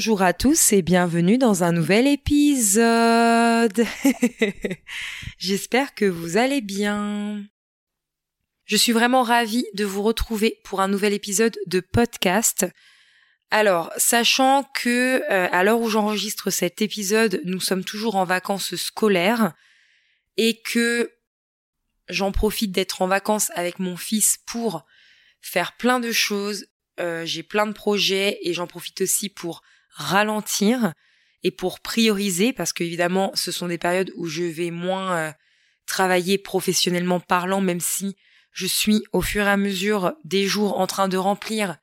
Bonjour à tous et bienvenue dans un nouvel épisode. J'espère que vous allez bien. Je suis vraiment ravie de vous retrouver pour un nouvel épisode de podcast. Alors, sachant que euh, à l'heure où j'enregistre cet épisode, nous sommes toujours en vacances scolaires et que j'en profite d'être en vacances avec mon fils pour faire plein de choses, euh, j'ai plein de projets et j'en profite aussi pour ralentir et pour prioriser parce que évidemment ce sont des périodes où je vais moins euh, travailler professionnellement parlant même si je suis au fur et à mesure des jours en train de remplir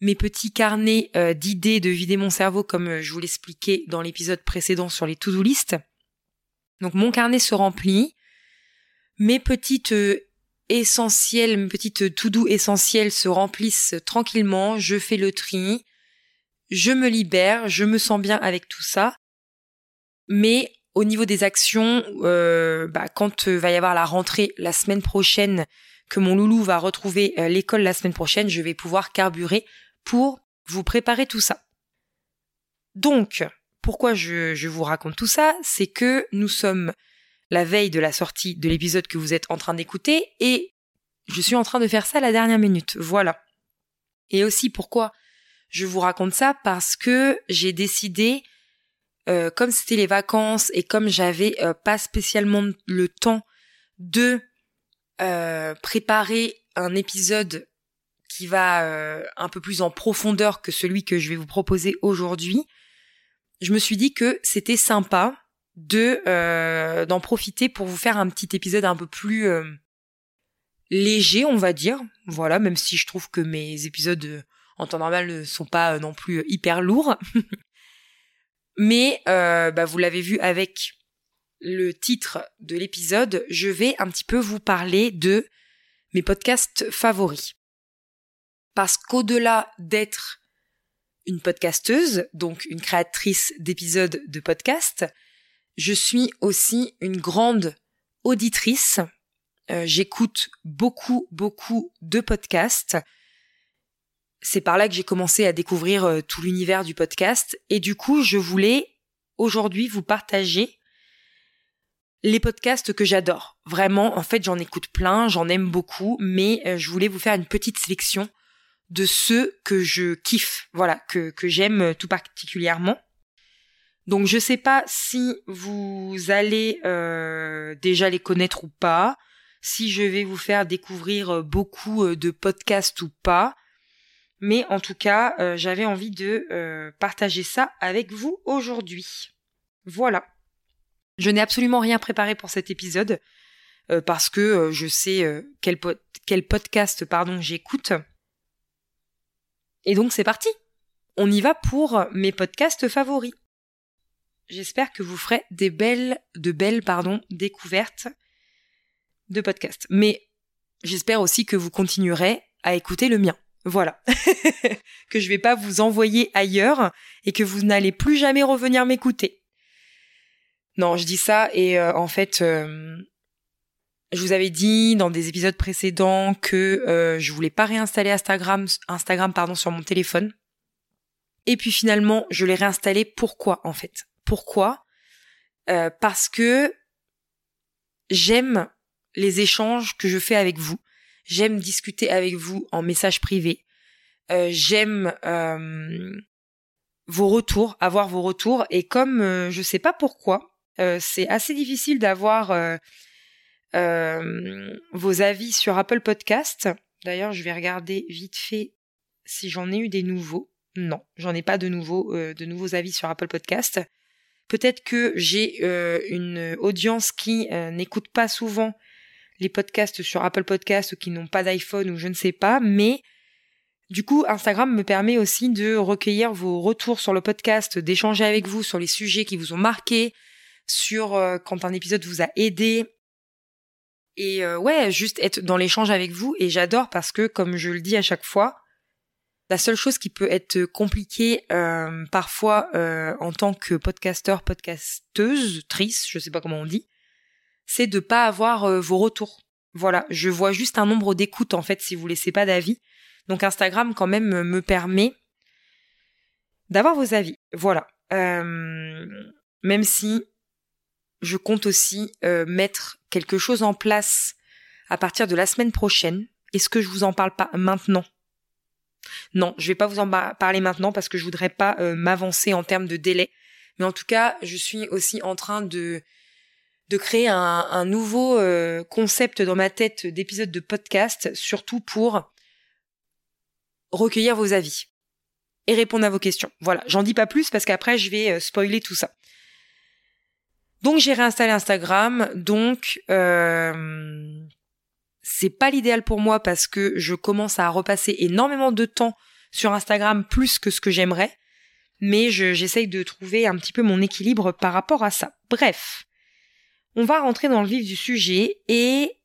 mes petits carnets euh, d'idées de vider mon cerveau comme je vous l'expliquais dans l'épisode précédent sur les to-do list. Donc mon carnet se remplit, mes petites essentielles, mes petites to-do essentielles se remplissent tranquillement, je fais le tri, je me libère, je me sens bien avec tout ça. Mais au niveau des actions, euh, bah, quand euh, va y avoir la rentrée la semaine prochaine, que mon loulou va retrouver euh, l'école la semaine prochaine, je vais pouvoir carburer pour vous préparer tout ça. Donc, pourquoi je, je vous raconte tout ça? C'est que nous sommes la veille de la sortie de l'épisode que vous êtes en train d'écouter et je suis en train de faire ça à la dernière minute. Voilà. Et aussi pourquoi je vous raconte ça parce que j'ai décidé, euh, comme c'était les vacances et comme j'avais euh, pas spécialement le temps de euh, préparer un épisode qui va un peu plus en profondeur que celui que je vais vous proposer aujourd'hui, je me suis dit que c'était sympa de d'en profiter pour vous faire un petit épisode un peu plus léger, on va dire. Voilà, même si je trouve que mes épisodes en temps normal ne sont pas non plus hyper lourds. Mais bah, vous l'avez vu avec le titre de l'épisode, je vais un petit peu vous parler de mes podcasts favoris. Parce qu'au-delà d'être une podcasteuse, donc une créatrice d'épisodes de podcast, je suis aussi une grande auditrice. Euh, j'écoute beaucoup, beaucoup de podcasts. C'est par là que j'ai commencé à découvrir euh, tout l'univers du podcast. Et du coup, je voulais aujourd'hui vous partager les podcasts que j'adore. Vraiment, en fait, j'en écoute plein, j'en aime beaucoup, mais euh, je voulais vous faire une petite sélection de ceux que je kiffe, voilà, que, j'aime tout particulièrement. Donc je sais pas si vous allez euh, déjà les connaître ou pas, si je vais vous faire découvrir euh, beaucoup euh, de podcasts ou pas, mais en tout cas j'avais envie de partager ça avec vous aujourd'hui. Voilà. Je n'ai absolument rien préparé pour cet épisode parce que je sais quel, podcast j'écoute. Et donc c'est parti. On y va pour mes podcasts favoris. J'espère que vous ferez de belles, découvertes de podcasts. Mais j'espère aussi que vous continuerez à écouter le mien. Voilà. que je vais pas vous envoyer ailleurs et que vous n'allez plus jamais revenir m'écouter. Non, je dis ça et euh, en fait, euh, je vous avais dit dans des épisodes précédents que euh, je voulais pas réinstaller Instagram, Instagram pardon, sur mon téléphone. Et puis finalement, je l'ai réinstallé. Pourquoi en fait? Pourquoi? Euh, Parce que j'aime les échanges que je fais avec vous. J'aime discuter avec vous en message privé. Euh, j'aime euh, vos retours, avoir vos retours. Et comme je sais pas pourquoi, c'est assez difficile d'avoir vos avis sur Apple Podcast. D'ailleurs, je vais regarder vite fait si j'en ai eu des nouveaux. Non, j'en ai pas de nouveaux, de nouveaux avis sur Apple Podcast. Peut-être que j'ai euh, une audience qui euh, n'écoute pas souvent les podcasts sur Apple Podcasts ou qui n'ont pas d'iPhone ou je ne sais pas, mais du coup, Instagram me permet aussi de recueillir vos retours sur le podcast, d'échanger avec vous sur les sujets qui vous ont marqué, sur euh, quand un épisode vous a aidé. Et ouais, juste être dans l'échange avec vous. Et j'adore parce que, comme je le dis à chaque fois, la seule chose qui peut être compliquée euh, parfois euh, en tant que podcasteur, podcasteuse, trice, je sais pas comment on dit, c'est de pas avoir euh, vos retours. Voilà, je vois juste un nombre d'écoutes en fait si vous laissez pas d'avis. Donc Instagram quand même me permet d'avoir vos avis. Voilà. Euh, même si je compte aussi euh, mettre quelque chose en place à partir de la semaine prochaine. Est-ce que je vous en parle pas maintenant? Non, je vais pas vous en parler maintenant parce que je voudrais pas euh, m'avancer en termes de délai. Mais en tout cas, je suis aussi en train de de créer un, nouveau concept dans ma tête d'épisode de podcast, surtout pour recueillir vos avis et répondre à vos questions. Voilà, j'en dis pas plus parce qu'après je vais spoiler tout ça. Donc j'ai réinstallé Instagram, donc euh, c'est pas l'idéal pour moi parce que je commence à repasser énormément de temps sur Instagram plus que ce que j'aimerais, mais j'essaye de trouver un petit peu mon équilibre par rapport à ça. Bref, on va rentrer dans le vif du sujet et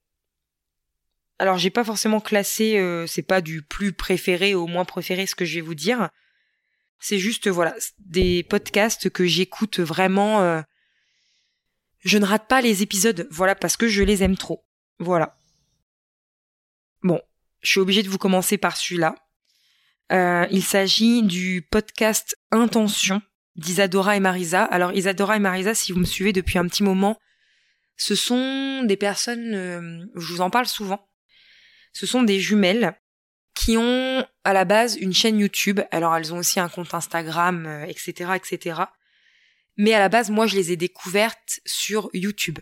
alors j'ai pas forcément classé, euh, c'est pas du plus préféré au moins préféré ce que je vais vous dire. C'est juste voilà des podcasts que j'écoute vraiment. Euh, je ne rate pas les épisodes, voilà, parce que je les aime trop. Voilà. Bon, je suis obligée de vous commencer par celui-là. Euh, il s'agit du podcast Intention d'Isadora et Marisa. Alors Isadora et Marisa, si vous me suivez depuis un petit moment, ce sont des personnes, euh, je vous en parle souvent, ce sont des jumelles qui ont à la base une chaîne YouTube. Alors elles ont aussi un compte Instagram, etc., euh, etc. Mais à la base, moi, je les ai découvertes sur YouTube.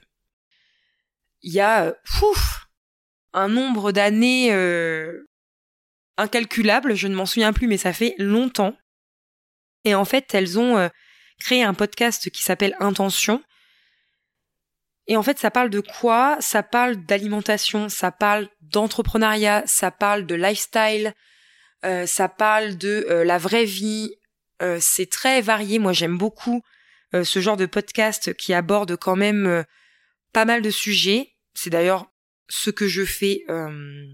Il y a, pouf, un nombre d'années euh, incalculable, je ne m'en souviens plus, mais ça fait longtemps. Et en fait, elles ont euh, créé un podcast qui s'appelle Intention. Et en fait, ça parle de quoi? Ça parle d'alimentation, ça parle d'entrepreneuriat, ça parle de lifestyle, euh, ça parle de la vraie vie. c'est très varié. Moi, j'aime beaucoup euh, ce genre de podcast qui aborde quand même euh, pas mal de sujets. C'est d'ailleurs ce que je fais euh,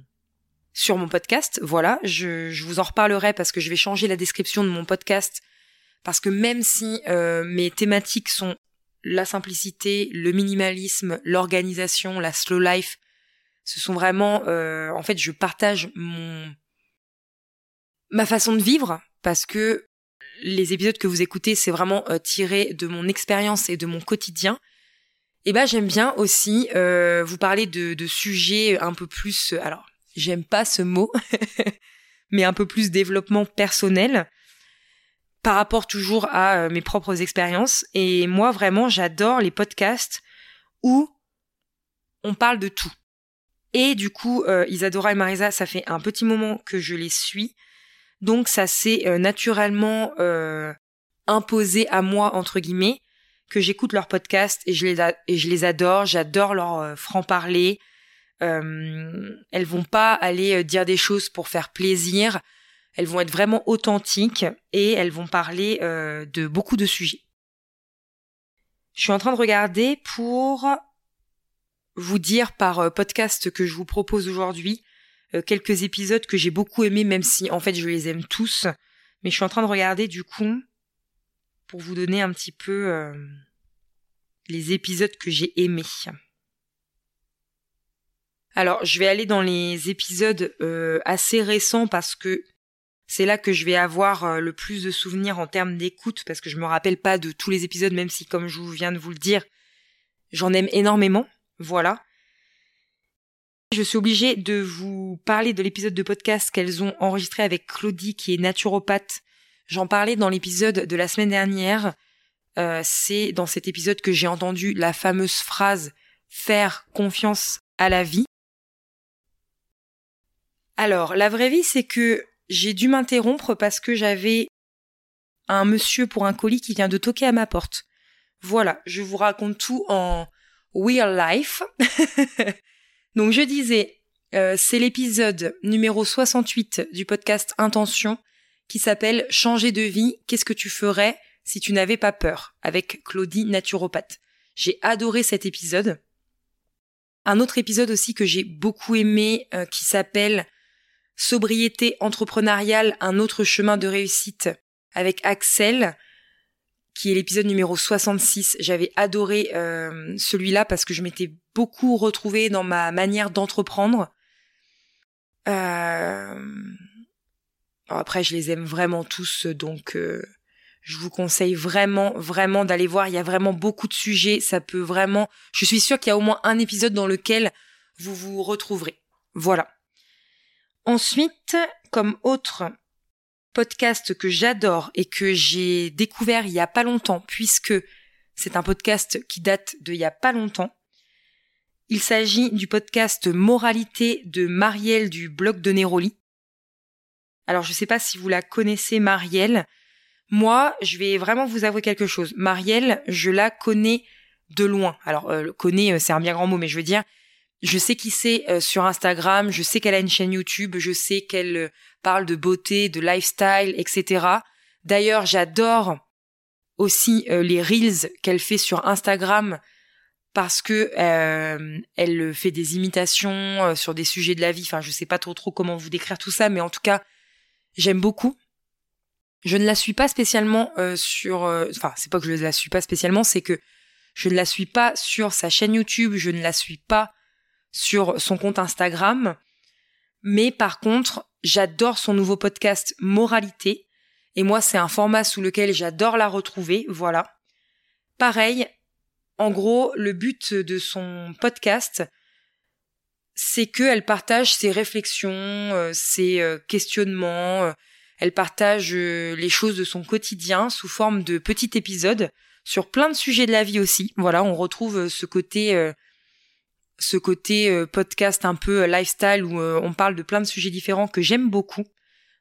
sur mon podcast. Voilà, je, vous en reparlerai parce que je vais changer la description de mon podcast parce que même si mes thématiques sont la simplicité, le minimalisme, l'organisation, la slow life, ce sont vraiment, en fait, je partage mon ma façon de vivre parce que les épisodes que vous écoutez, c'est vraiment euh, tiré de mon expérience et de mon quotidien. Et ben j'aime bien aussi euh, vous parler de, de, sujets un peu plus, euh, alors j'aime pas ce mot, mais un peu plus développement personnel par rapport toujours à mes propres expériences. Et moi vraiment j'adore les podcasts où on parle de tout. Et du coup, Isadora et Marisa, ça fait un petit moment que je les suis. Donc ça s'est euh, naturellement euh, imposé à moi entre guillemets que j'écoute leurs podcasts et je les et je les adore. J'adore leur euh, franc parler. Euh, elles vont pas aller dire des choses pour faire plaisir. Elles vont être vraiment authentiques et elles vont parler de beaucoup de sujets. Je suis en train de regarder pour vous dire par podcast que je vous propose aujourd'hui euh, quelques épisodes que j'ai beaucoup aimés, même si en fait je les aime tous. Mais je suis en train de regarder du coup pour vous donner un petit peu euh, les épisodes que j'ai aimés. Alors je vais aller dans les épisodes euh, assez récents parce que c'est là que je vais avoir le plus de souvenirs en termes d'écoute parce que je me rappelle pas de tous les épisodes même si comme je viens de vous le dire j'en aime énormément. Voilà. Je suis obligée de vous parler de l'épisode de podcast qu'elles ont enregistré avec Claudie, qui est naturopathe. J'en parlais dans l'épisode de la semaine dernière. Euh, c'est dans cet épisode que j'ai entendu la fameuse phrase faire confiance à la vie. Alors, la vraie vie, c'est que j'ai dû m'interrompre parce que j'avais un monsieur pour un colis qui vient de toquer à ma porte. Voilà, je vous raconte tout en real life. Donc je disais, euh, c'est l'épisode numéro 68 du podcast Intention qui s'appelle Changer de vie, qu'est-ce que tu ferais si tu n'avais pas peur avec Claudie naturopathe. J'ai adoré cet épisode. Un autre épisode aussi que j'ai beaucoup aimé euh, qui s'appelle Sobriété entrepreneuriale, un autre chemin de réussite avec Axel qui est l'épisode numéro 66. J'avais adoré euh, celui-là parce que je m'étais beaucoup retrouvée dans ma manière d'entreprendre. Euh... après, je les aime vraiment tous, donc euh, Je vous conseille vraiment, vraiment d'aller voir. Il y a vraiment beaucoup de sujets. Ça peut vraiment. Je suis sûre qu'il y a au moins un épisode dans lequel vous vous retrouverez. Voilà. Ensuite, comme autre podcast que j'adore et que j'ai découvert il y a pas longtemps, puisque c'est un podcast qui date de il y a pas longtemps. Il s'agit du podcast Moralité de Marielle du blog de Néroli. Alors je sais pas si vous la connaissez Marielle. Moi, je vais vraiment vous avouer quelque chose. Marielle, je la connais de loin. Alors euh, connais, euh, c'est un bien grand mot, mais je veux dire, je sais qui c'est euh, sur Instagram, je sais qu'elle a une chaîne YouTube, je sais qu'elle euh, parle de beauté, de lifestyle, etc. D'ailleurs, j'adore aussi euh, les reels qu'elle fait sur Instagram parce que elle fait des imitations sur des sujets de la vie. Enfin, je sais pas trop trop comment vous décrire tout ça, mais en tout cas, j'aime beaucoup. Je ne la suis pas spécialement sur. Enfin, c'est pas que je la suis pas spécialement, c'est que je ne la suis pas sur sa chaîne YouTube, je ne la suis pas sur son compte Instagram. Mais par contre, j'adore son nouveau podcast Moralité. Et moi, c'est un format sous lequel j'adore la retrouver. Voilà. Pareil, en gros, le but de son podcast, c'est qu'elle partage ses réflexions, euh, ses euh, questionnements, euh, elle partage les choses de son quotidien sous forme de petits épisodes sur plein de sujets de la vie aussi. Voilà, on retrouve ce côté ce côté euh, podcast un peu euh, lifestyle où euh, on parle de plein de sujets différents que j'aime beaucoup.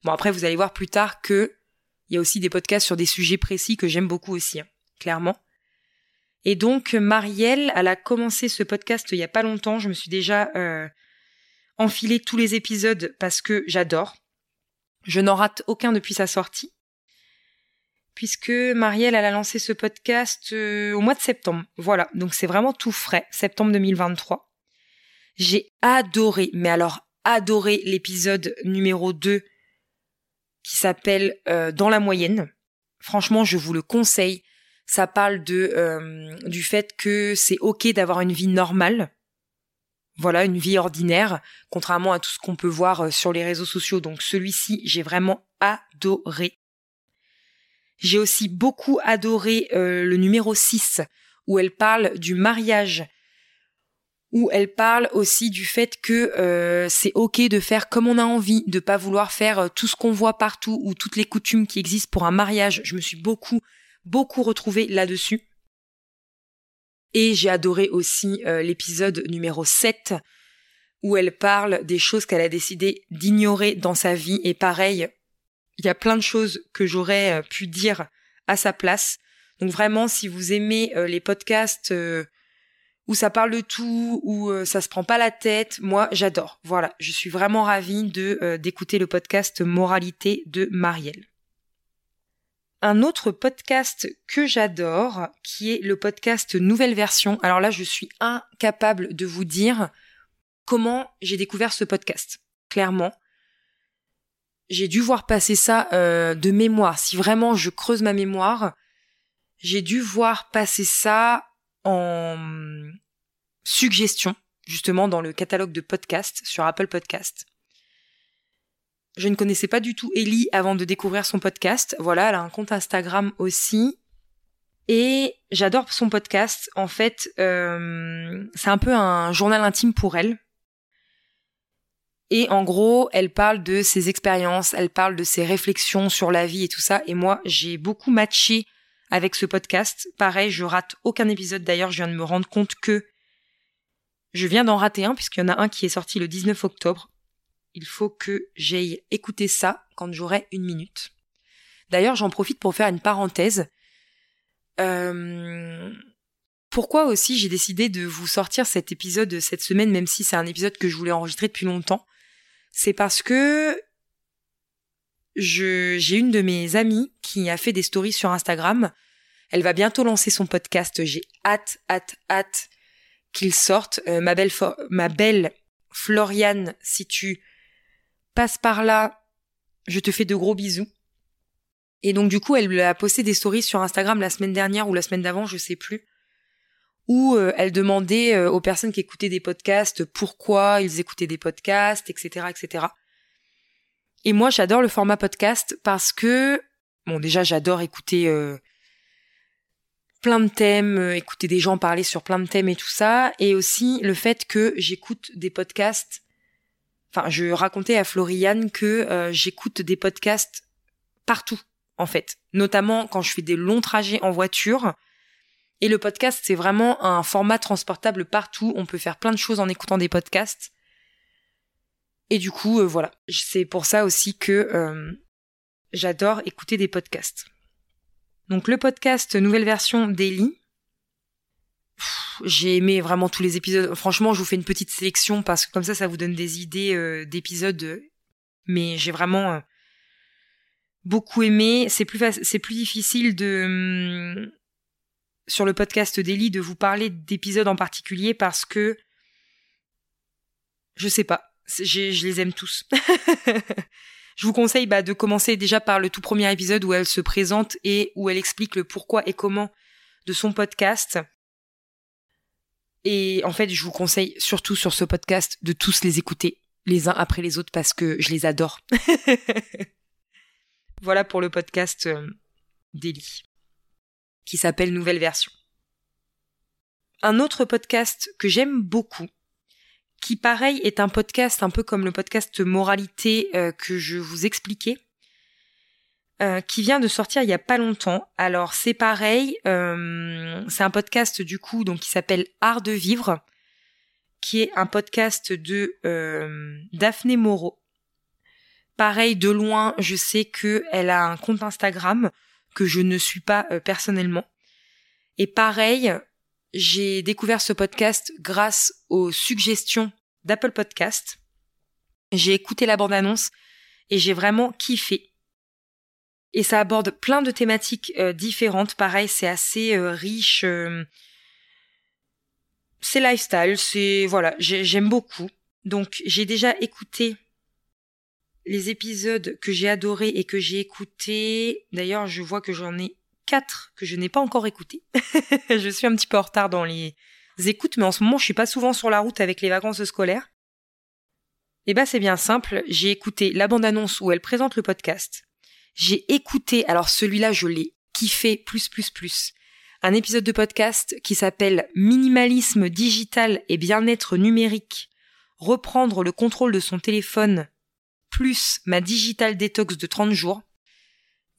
Bon après vous allez voir plus tard que il y a aussi des podcasts sur des sujets précis que j'aime beaucoup aussi, hein, clairement. Et donc Marielle, elle a commencé ce podcast il y a pas longtemps. Je me suis déjà enfilé tous les épisodes parce que j'adore. Je n'en rate aucun depuis sa sortie. Puisque Marielle, elle a lancé ce podcast au mois de septembre. Voilà, donc c'est vraiment tout frais, septembre 2023. J'ai adoré, mais alors adoré l'épisode numéro 2 qui s'appelle euh, Dans la moyenne. Franchement, je vous le conseille. Ça parle de euh, du fait que c'est ok d'avoir une vie normale. Voilà, une vie ordinaire, contrairement à tout ce qu'on peut voir euh, sur les réseaux sociaux. Donc celui-ci, j'ai vraiment adoré. J'ai aussi beaucoup adoré le numéro 6, où elle parle du mariage où elle parle aussi du fait que euh, c'est ok de faire comme on a envie, de pas vouloir faire euh, tout ce qu'on voit partout ou toutes les coutumes qui existent pour un mariage. Je me suis beaucoup, beaucoup retrouvée là-dessus. Et j'ai adoré aussi euh, l'épisode numéro 7 où elle parle des choses qu'elle a décidé d'ignorer dans sa vie. Et pareil, il y a plein de choses que j'aurais pu dire à sa place. Donc vraiment, si vous aimez les podcasts où ça parle de tout, où euh, ça se prend pas la tête. Moi, j'adore. Voilà, je suis vraiment ravie de euh, d'écouter le podcast Moralité de Marielle. Un autre podcast que j'adore, qui est le podcast Nouvelle Version. Alors là, je suis incapable de vous dire comment j'ai découvert ce podcast. Clairement, j'ai dû voir passer ça euh, de mémoire. Si vraiment je creuse ma mémoire, j'ai dû voir passer ça en suggestion, justement dans le catalogue de podcasts sur Apple Podcast. Je ne connaissais pas du tout Ellie avant de découvrir son podcast. Voilà, elle a un compte Instagram aussi. Et j'adore son podcast. En fait, euh, c'est un peu un journal intime pour elle. Et en gros, elle parle de ses expériences, elle parle de ses réflexions sur la vie et tout ça. Et moi, j'ai beaucoup matché avec ce podcast. Pareil, je rate aucun épisode. D'ailleurs, je viens de me rendre compte que je viens d'en rater un puisqu'il y en a un qui est sorti le 19 octobre. Il faut que j'aille écouter ça quand j'aurai une minute. D'ailleurs, j'en profite pour faire une parenthèse. Euh, pourquoi aussi j'ai décidé de vous sortir cet épisode cette semaine, même si c'est un épisode que je voulais enregistrer depuis longtemps? C'est parce que j'ai une de mes amies qui a fait des stories sur Instagram. Elle va bientôt lancer son podcast. J'ai hâte, hâte, hâte qu'il sorte. Euh, ma belle, ma belle Floriane, si tu passes par là, je te fais de gros bisous. Et donc du coup, elle a posté des stories sur Instagram la semaine dernière ou la semaine d'avant, je sais plus, où euh, elle demandait euh, aux personnes qui écoutaient des podcasts pourquoi ils écoutaient des podcasts, etc., etc. Et moi, j'adore le format podcast parce que bon déjà j'adore écouter euh, plein de thèmes, euh, écouter des gens parler sur plein de thèmes et tout ça, et aussi le fait que j'écoute des podcasts. Enfin, je racontais à Floriane que j'écoute des podcasts partout en fait, notamment quand je fais des longs trajets en voiture. Et le podcast, c'est vraiment un format transportable partout. On peut faire plein de choses en écoutant des podcasts. Et du coup, euh, voilà, c'est pour ça aussi que euh, j'adore écouter des podcasts. Donc le podcast nouvelle version Daily, j'ai aimé vraiment tous les épisodes. Franchement, je vous fais une petite sélection parce que comme ça, ça vous donne des idées euh, d'épisodes. Mais j'ai vraiment beaucoup aimé. C'est plus c'est plus difficile de hum, sur le podcast Daily de vous parler d'épisodes en particulier parce que je sais pas, je les aime tous. je vous conseille bah, de commencer déjà par le tout premier épisode où elle se présente et où elle explique le pourquoi et comment de son podcast. Et en fait, je vous conseille surtout sur ce podcast de tous les écouter les uns après les autres parce que je les adore. Voilà pour le podcast euh, d'Eli, qui s'appelle Nouvelle Version. Un autre podcast que j'aime beaucoup, qui pareil est un podcast un peu comme le podcast Moralité euh, que je vous expliquais, euh, qui vient de sortir il y a pas longtemps. Alors c'est pareil, c'est un podcast du coup donc qui s'appelle Art de vivre, qui est un podcast de Daphné Moreau, Pareil, de loin, je sais que elle a un compte Instagram que je ne suis pas euh, personnellement. Et pareil, j'ai découvert ce podcast grâce aux suggestions d'Apple Podcast. J'ai écouté la bande-annonce et j'ai vraiment kiffé. Et ça aborde plein de thématiques euh, différentes. Pareil, c'est assez euh, riche. c'est lifestyle, c'est voilà, j'aime beaucoup. Donc j'ai déjà écouté les épisodes que j'ai adorés et que j'ai écoutés, d'ailleurs je vois que j'en ai quatre que je n'ai pas encore écoutés. je suis un petit peu en retard dans les écoutes, mais en ce moment je suis pas souvent sur la route avec les vacances scolaires. Eh ben c'est bien simple, j'ai écouté la bande-annonce où elle présente le podcast. J'ai écouté, alors celui-là je l'ai kiffé plus plus plus. Un épisode de podcast qui s'appelle Minimalisme digital et bien-être numérique. Reprendre le contrôle de son téléphone plus ma digital détox de 30 jours.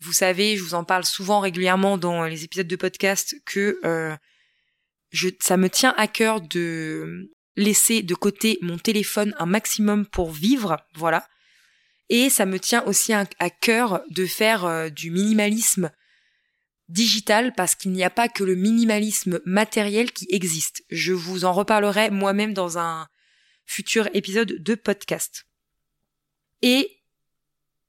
Vous savez, je vous en parle souvent régulièrement dans les épisodes de podcast que euh, ça me tient à cœur de laisser de côté mon téléphone un maximum pour vivre, voilà. Et ça me tient aussi à, cœur de faire euh, du minimalisme digital parce qu'il n'y a pas que le minimalisme matériel qui existe. Je vous en reparlerai moi-même dans un futur épisode de podcast. Et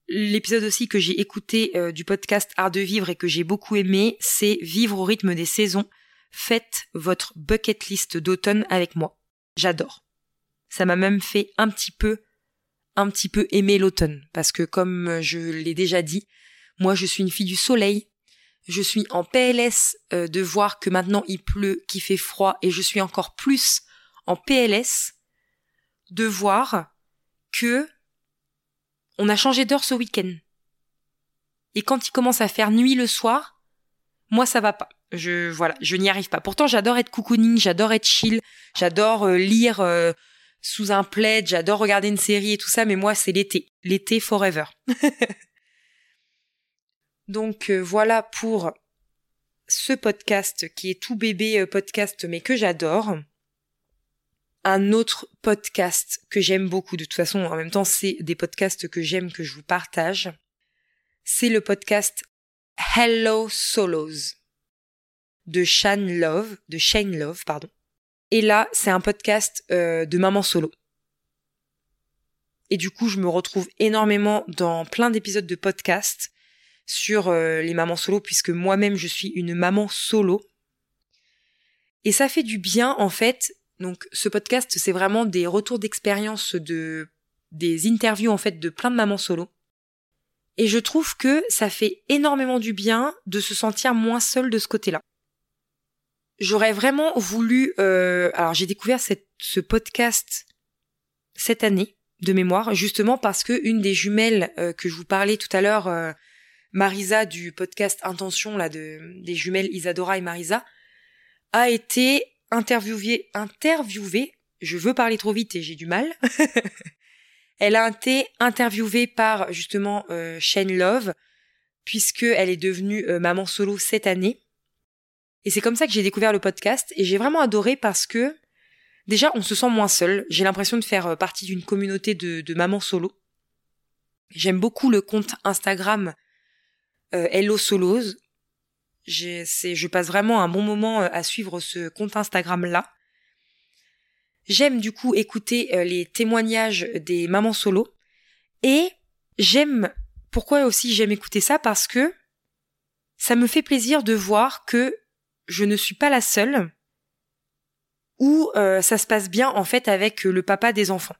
l'épisode aussi que j'ai écouté euh, du podcast Art de vivre et que j'ai beaucoup aimé, c'est Vivre au rythme des saisons. Faites votre bucket list d'automne avec moi. J'adore. Ça m'a même fait un petit peu, un petit peu aimer l'automne. Parce que comme je l'ai déjà dit, moi je suis une fille du soleil. Je suis en PLS euh, de voir que maintenant il pleut, qu'il fait froid, et je suis encore plus en PLS de voir que on a changé d'heure ce week-end. Et quand il commence à faire nuit le soir, moi ça va pas. Je voilà, je n'y arrive pas. Pourtant j'adore être cocooning, j'adore être chill, j'adore euh, lire euh, sous un plaid, j'adore regarder une série et tout ça, mais moi c'est l'été, l'été forever. Donc euh, voilà pour ce podcast qui est tout bébé podcast mais que j'adore un autre podcast que j'aime beaucoup. De toute façon, en même temps, c'est des podcasts que j'aime, que je vous partage. C'est le podcast Hello Solos de Shane Love, de Shane Love, pardon. Et là, c'est un podcast euh, de maman solo. Et du coup, je me retrouve énormément dans plein d'épisodes de podcasts sur euh, les mamans solo, puisque moi-même, je suis une maman solo. Et ça fait du bien, en fait, donc ce podcast, c'est vraiment des retours d'expérience de des interviews en fait de plein de mamans solo. Et je trouve que ça fait énormément du bien de se sentir moins seule de ce côté-là. J'aurais vraiment voulu. Euh, alors j'ai découvert ce podcast cette année de mémoire, justement parce que une des jumelles euh, que je vous parlais tout à l'heure, euh, Marisa du podcast Intention, là, de, des jumelles Isadora et Marisa, a été interviewée, interviewée, je veux parler trop vite et j'ai du mal. Elle a été interviewée par, justement, euh, Shane Love, puisque elle est devenue euh, maman solo cette année. Et c'est comme ça que j'ai découvert le podcast et j'ai vraiment adoré parce que déjà on se sent moins seul. J'ai l'impression de faire euh, partie d'une communauté de, de mamans solo. J'aime beaucoup le compte Instagram Hello Solos. Je passe vraiment un bon moment euh, à suivre ce compte Instagram là. J'aime du coup écouter les témoignages des mamans solo et j'aime pourquoi aussi j'aime écouter ça? Parce que ça me fait plaisir de voir que je ne suis pas la seule où euh, ça se passe bien en fait avec le papa des enfants.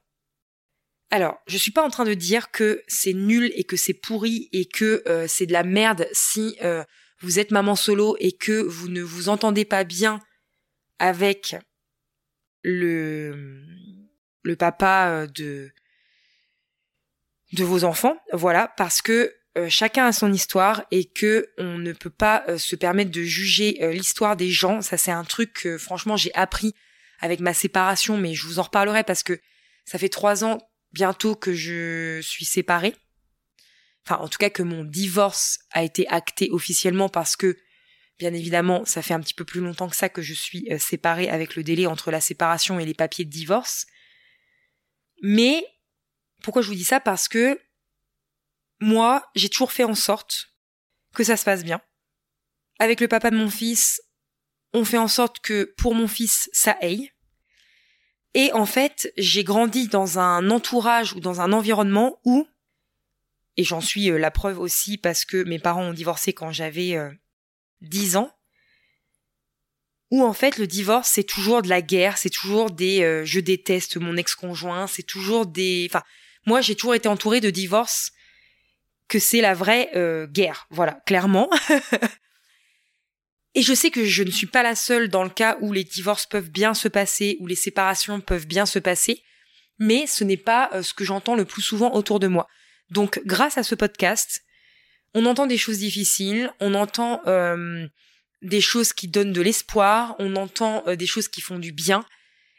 Alors, je suis pas en train de dire que c'est nul et que c'est pourri et que euh, c'est de la merde si euh, vous êtes maman solo et que vous ne vous entendez pas bien avec le le papa de de vos enfants, voilà, parce que euh, chacun a son histoire et que on ne peut pas euh, se permettre de juger euh, l'histoire des gens. Ça c'est un truc que franchement j'ai appris avec ma séparation, mais je vous en reparlerai parce que ça fait trois ans bientôt que je suis séparée. Enfin, en tout cas que mon divorce a été acté officiellement parce que, bien évidemment, ça fait un petit peu plus longtemps que ça que je suis séparée avec le délai entre la séparation et les papiers de divorce. Mais pourquoi je vous dis ça? Parce que moi, j'ai toujours fait en sorte que ça se passe bien. Avec le papa de mon fils, on fait en sorte que pour mon fils, ça aille. Et en fait, j'ai grandi dans un entourage ou dans un environnement où, et j'en suis euh, la preuve aussi parce que mes parents ont divorcé quand j'avais euh, 10 ans, où en fait le divorce c'est toujours de la guerre, c'est toujours des euh, je déteste mon ex-conjoint, c'est toujours des... Enfin, moi j'ai toujours été entourée de divorces que c'est la vraie euh, guerre, voilà, clairement. Et je sais que je ne suis pas la seule dans le cas où les divorces peuvent bien se passer, où les séparations peuvent bien se passer, mais ce n'est pas euh, ce que j'entends le plus souvent autour de moi. Donc grâce à ce podcast, on entend des choses difficiles, on entend euh, des choses qui donnent de l'espoir, on entend des choses qui font du bien,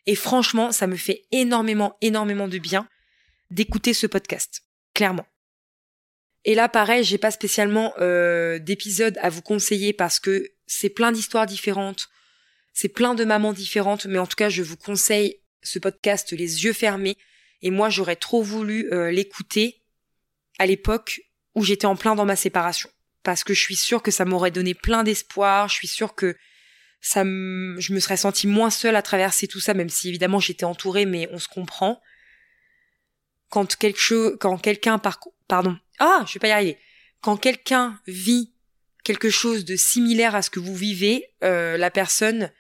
et franchement, ça me fait énormément, énormément de bien d'écouter ce podcast, clairement. Et là, pareil, j'ai pas spécialement euh, d'épisodes à vous conseiller parce que c'est plein d'histoires différentes, c'est plein de mamans différentes, mais en tout cas, je vous conseille ce podcast les yeux fermés. Et moi, j'aurais trop voulu euh, l'écouter à l'époque où j'étais en plein dans ma séparation, parce que je suis sûre que ça m'aurait donné plein d'espoir. Je suis sûre que ça, je me serais sentie moins seule à traverser tout ça, même si évidemment j'étais entourée, mais on se comprend. Quand quelque chose, quand quelqu'un par, pardon, ah, je vais pas y arriver. Quand quelqu'un vit quelque chose de similaire à ce que vous vivez, euh, la personne,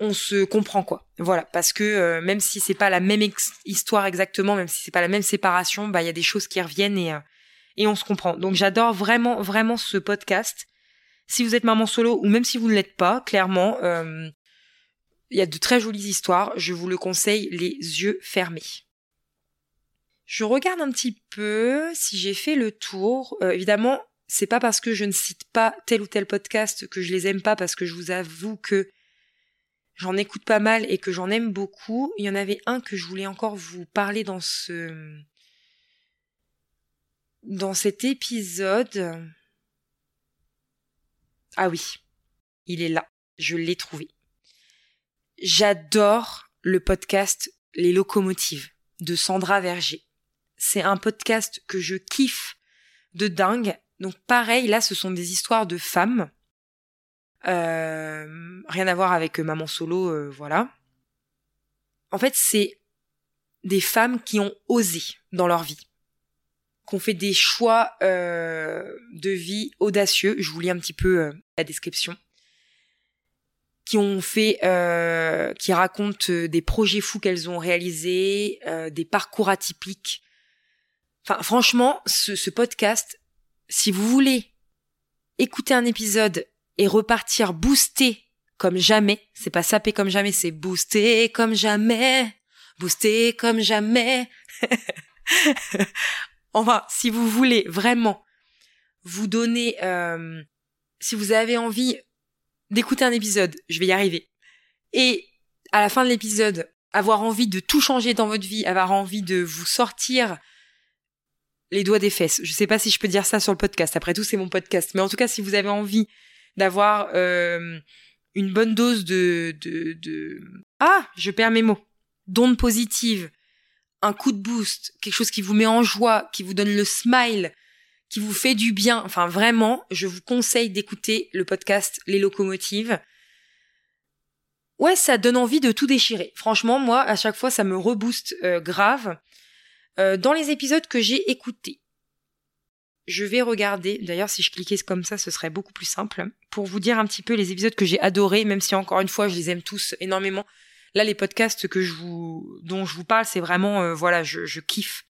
on se comprend quoi. Voilà, parce que euh, même si c'est pas la même histoire exactement, même si c'est pas la même séparation, bah il y a des choses qui reviennent et euh, et on se comprend. Donc j'adore vraiment vraiment ce podcast. Si vous êtes maman solo ou même si vous ne l'êtes pas, clairement, il y a de très jolies histoires. Je vous le conseille les yeux fermés. Je regarde un petit peu si j'ai fait le tour. Euh, évidemment, c'est pas parce que je ne cite pas tel ou tel podcast que je les aime pas, parce que je vous avoue que j'en écoute pas mal et que j'en aime beaucoup. Il y en avait un que je voulais encore vous parler dans ce dans cet épisode. Ah oui, il est là. Je l'ai trouvé. J'adore le podcast Les locomotives de Sandra Verger. C'est un podcast que je kiffe de dingue. Donc pareil, là, ce sont des histoires de femmes. Euh, rien à voir avec euh, Maman Solo, euh, voilà. En fait, c'est des femmes qui ont osé dans leur vie, qui ont fait des choix de vie audacieux. Je vous lis un petit peu la description qui ont fait, qui racontent des projets fous qu'elles ont réalisés, des parcours atypiques, Enfin, franchement, ce, podcast, si vous voulez écouter un épisode et repartir boosté comme jamais, c'est pas sapé comme jamais, c'est boosté comme jamais, boosté comme jamais. enfin, si vous voulez vraiment vous donner, euh, si vous avez envie d'écouter un épisode, je vais y arriver. Et à la fin de l'épisode, avoir envie de tout changer dans votre vie, avoir envie de vous sortir les doigts des fesses. Je sais pas si je peux dire ça sur le podcast. Après tout, c'est mon podcast. Mais en tout cas, si vous avez envie d'avoir euh, une bonne dose de, de. Ah, je perds mes mots. D'ondes positives, un coup de boost, quelque chose qui vous met en joie, qui vous donne le smile, qui vous fait du bien. Enfin, vraiment, je vous conseille d'écouter le podcast Les Locomotives. Ouais, ça donne envie de tout déchirer. Franchement, moi, à chaque fois, ça me rebooste euh, grave. Euh, dans les épisodes que j'ai écoutés, je vais regarder, d'ailleurs si je cliquais comme ça ce serait beaucoup plus simple, pour vous dire un petit peu les épisodes que j'ai adorés, même si encore une fois je les aime tous énormément. Là les podcasts que je vous, dont je vous parle, c'est vraiment, euh, voilà, je, kiffe.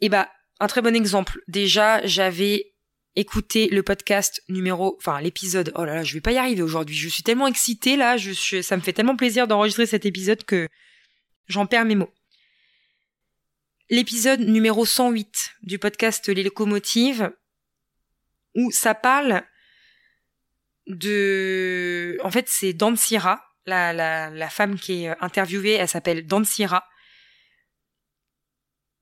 Et eh bah, un très bon exemple. Déjà, j'avais écouté le podcast numéro, enfin l'épisode. Oh là là, je vais pas y arriver aujourd'hui. Je suis tellement excitée là, je, ça me fait tellement plaisir d'enregistrer cet épisode que j'en perds mes mots l'épisode numéro 108 du podcast Les Locomotives, où ça parle de... En fait, c'est Dansira, la, la, la femme qui est interviewée, elle s'appelle Dansira.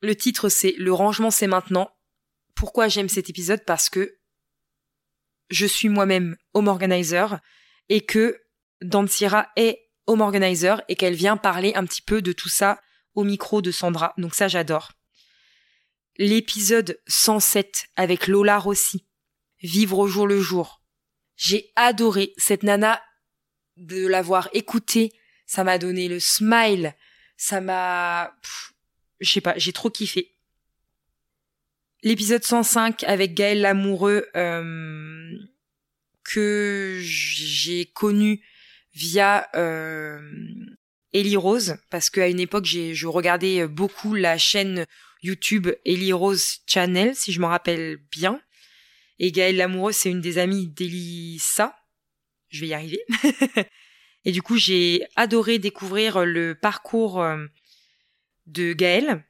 Le titre, c'est Le rangement, c'est maintenant. Pourquoi j'aime cet épisode? Parce que je suis moi-même home organizer et que Dansira est home organizer et qu'elle vient parler un petit peu de tout ça au micro de Sandra, donc ça j'adore. L'épisode 107 avec Lola Rossi, Vivre au jour le jour. J'ai adoré cette nana de l'avoir écoutée, ça m'a donné le smile, ça m'a... Je sais pas, j'ai trop kiffé. L'épisode 105 avec Gaël Lamoureux euh, que j'ai connu via euh, Ellie Rose parce qu'à une époque j'ai je regardais beaucoup la chaîne YouTube Ellie Rose Channel si je m'en rappelle bien. Et Gaëlle Lamoureux c'est une des amies d'Elissa. Je vais y arriver. Et du coup j'ai adoré découvrir le parcours euh, de Gaëlle.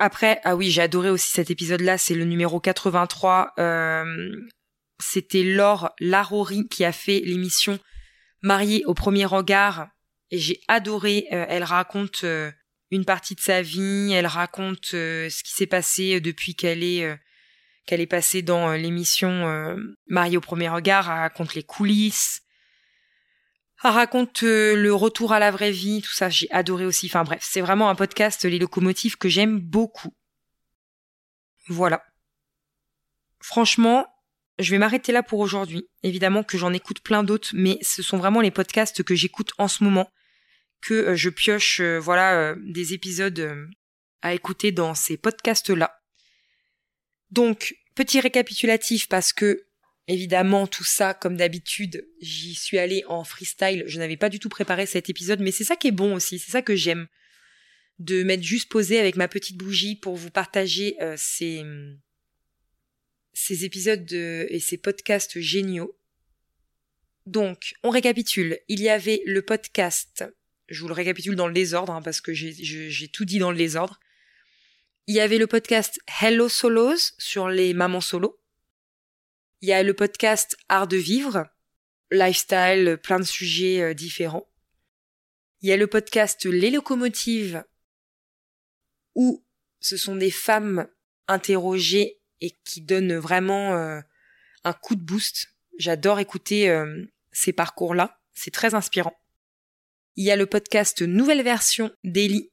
Après ah oui j'ai adoré aussi cet épisode là c'est le numéro 83 euh, c'était Laure Larori qui a fait l'émission Mariée au premier regard et j'ai adoré. Euh, elle raconte euh, une partie de sa vie, elle raconte euh, ce qui s'est passé depuis qu'elle est qu'elle est passée dans l'émission Marie au premier regard. Elle raconte les coulisses. Elle raconte le retour à la vraie vie, tout ça. J'ai adoré aussi. Enfin bref, c'est vraiment un podcast les locomotives que j'aime beaucoup. Voilà. Franchement, je vais m'arrêter là pour aujourd'hui. Évidemment que j'en écoute plein d'autres, mais ce sont vraiment les podcasts que j'écoute en ce moment que euh, je pioche euh, voilà euh, des épisodes à écouter dans ces podcasts là. Donc petit récapitulatif parce que évidemment tout ça comme d'habitude j'y suis allée en freestyle, je n'avais pas du tout préparé cet épisode mais c'est ça qui est bon aussi, c'est ça que j'aime de m'être juste posée avec ma petite bougie pour vous partager ces épisodes de, et ces podcasts géniaux. Donc, on récapitule. Il y avait le podcast je vous le récapitule dans le désordre, hein, parce que j'ai tout dit dans le désordre. Il y avait le podcast Hello Solos sur les mamans solo. Il y a le podcast Art de vivre, lifestyle, plein de sujets euh, différents. Il y a le podcast Les locomotives, où ce sont des femmes interrogées et qui donnent vraiment euh, un coup de boost. J'adore écouter euh, ces parcours-là, c'est très inspirant. Il y a le podcast Nouvelle Version d'Ellie,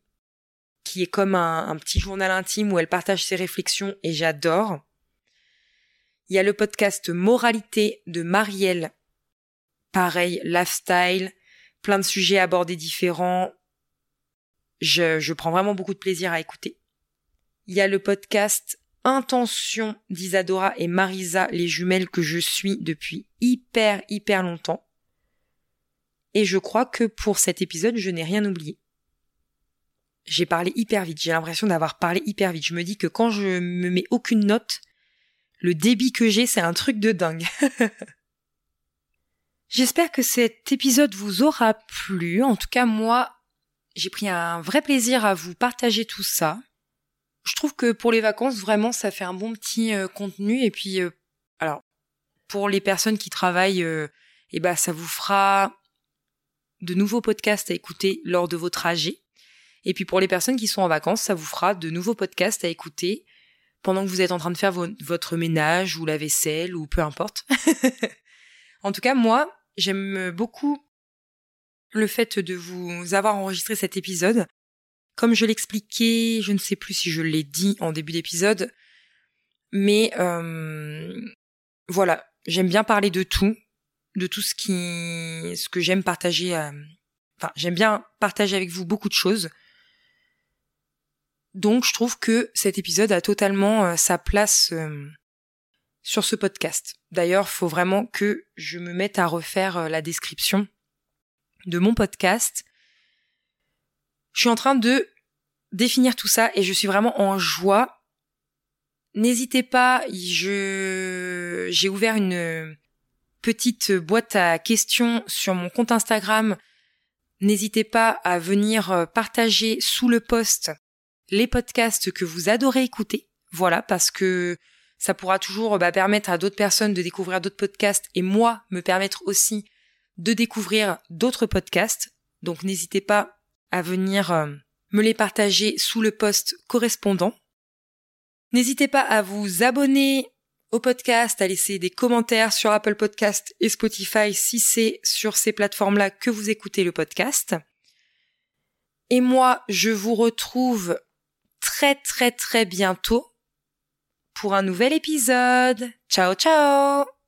qui est comme un, petit journal intime où elle partage ses réflexions et j'adore. Il y a le podcast Moralité de Marielle. Pareil, lifestyle, plein de sujets abordés différents. Je, je prends vraiment beaucoup de plaisir à écouter. Il y a le podcast Intention d'Isadora et Marisa, les jumelles que je suis depuis hyper, hyper longtemps. Et je crois que pour cet épisode, je n'ai rien oublié. J'ai parlé hyper vite, j'ai l'impression d'avoir parlé hyper vite. Je me dis que quand je me mets aucune note, le débit que j'ai, c'est un truc de dingue. J'espère que cet épisode vous aura plu. En tout cas, moi, j'ai pris un vrai plaisir à vous partager tout ça. je trouve que pour les vacances, vraiment, ça fait un bon petit euh, contenu. Et puis, euh, alors, pour les personnes qui travaillent, euh, eh ben, ça vous fera de nouveaux podcasts à écouter lors de vos trajets. Et puis pour les personnes qui sont en vacances, ça vous fera de nouveaux podcasts à écouter pendant que vous êtes en train de faire votre ménage ou la vaisselle ou peu importe. en tout cas, moi, j'aime beaucoup le fait de vous avoir enregistré cet épisode. Comme je l'expliquais, je ne sais plus si je l'ai dit en début d'épisode, mais euh, voilà, j'aime bien parler de tout, de tout ce qui, que j'aime partager. Euh, enfin, j'aime bien partager avec vous beaucoup de choses. Donc, je trouve que cet épisode a totalement euh, sa place sur ce podcast. D'ailleurs, faut vraiment que je me mette à refaire la description de mon podcast je suis en train de définir tout ça et je suis vraiment en joie. N'hésitez pas, je j'ai ouvert une petite boîte à questions sur mon compte Instagram. N'hésitez pas à venir euh, partager sous le post les podcasts que vous adorez écouter. Voilà, parce que ça pourra toujours bah, permettre à d'autres personnes de découvrir d'autres podcasts et moi me permettre aussi de découvrir d'autres podcasts. Donc n'hésitez pas à venir euh, me les partager sous le post correspondant. N'hésitez pas à vous abonner au podcast, à laisser des commentaires sur Apple Podcast et Spotify si c'est sur ces plateformes-là que vous écoutez le podcast. Et moi, je vous retrouve très très très bientôt pour un nouvel épisode. Ciao ciao